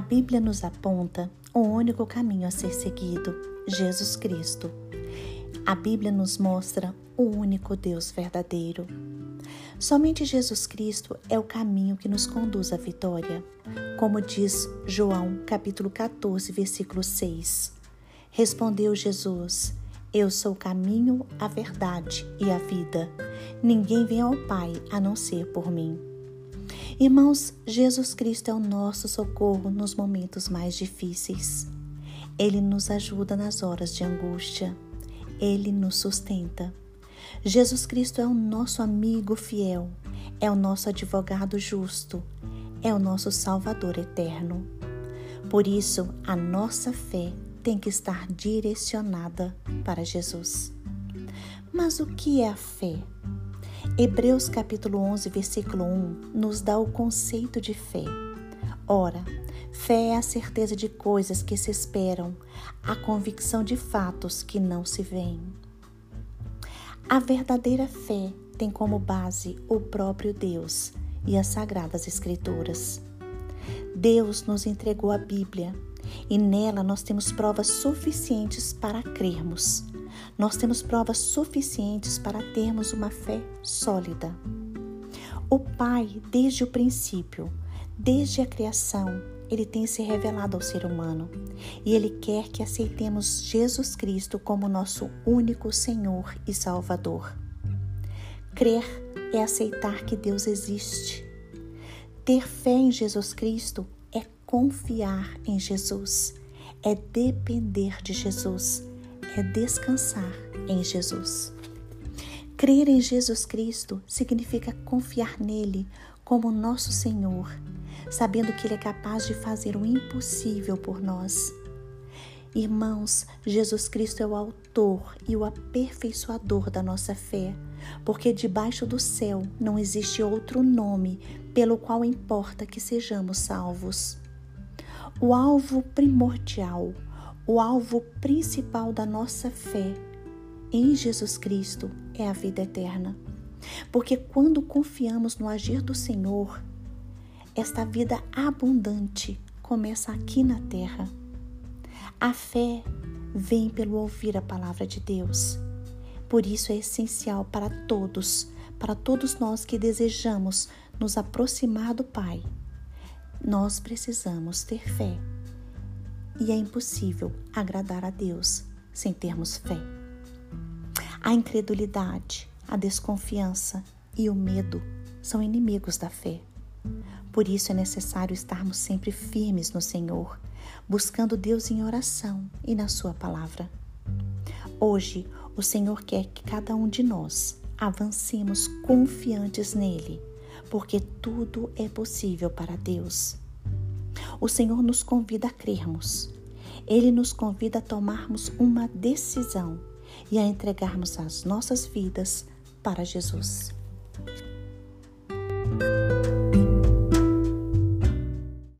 Bíblia nos aponta o único caminho a ser seguido: Jesus Cristo. A Bíblia nos mostra o único Deus verdadeiro. Somente Jesus Cristo é o caminho que nos conduz à vitória, como diz João capítulo 14, versículo 6. Respondeu Jesus: Eu sou o caminho, a verdade e a vida. Ninguém vem ao Pai a não ser por mim. Irmãos, Jesus Cristo é o nosso socorro nos momentos mais difíceis. Ele nos ajuda nas horas de angústia. Ele nos sustenta. Jesus Cristo é o nosso amigo fiel, é o nosso advogado justo, é o nosso Salvador eterno. Por isso, a nossa fé tem que estar direcionada para Jesus. Mas o que é a fé? Hebreus capítulo 11, versículo 1 nos dá o conceito de fé. Ora, fé é a certeza de coisas que se esperam, a convicção de fatos que não se veem. A verdadeira fé tem como base o próprio Deus e as sagradas Escrituras. Deus nos entregou a Bíblia e nela nós temos provas suficientes para crermos nós temos provas suficientes para termos uma fé sólida. O Pai, desde o princípio, desde a criação, ele tem se revelado ao ser humano e ele quer que aceitemos Jesus Cristo como nosso único Senhor e Salvador. Crer é aceitar que Deus existe. Ter fé em Jesus Cristo é confiar em Jesus, é depender de Jesus é descansar em Jesus. Crer em Jesus Cristo significa confiar nele como nosso Senhor, sabendo que Ele é capaz de fazer o impossível por nós. Irmãos, Jesus Cristo é o autor e o aperfeiçoador da nossa fé, porque debaixo do céu não existe outro nome pelo qual importa que sejamos salvos. O alvo primordial, o alvo principal da nossa fé em Jesus Cristo é a vida eterna. Porque quando confiamos no agir do Senhor, esta vida abundante começa aqui na terra. A fé vem pelo ouvir a palavra de Deus. Por isso é essencial para todos, para todos nós que desejamos nos aproximar do Pai. Nós precisamos ter fé e é impossível agradar a Deus sem termos fé. A incredulidade, a desconfiança e o medo são inimigos da fé. Por isso é necessário estarmos sempre firmes no Senhor, buscando Deus em oração e na Sua palavra. Hoje, o Senhor quer que cada um de nós avancemos confiantes nele, porque tudo é possível para Deus. O Senhor nos convida a crermos. Ele nos convida a tomarmos uma decisão e a entregarmos as nossas vidas para Jesus.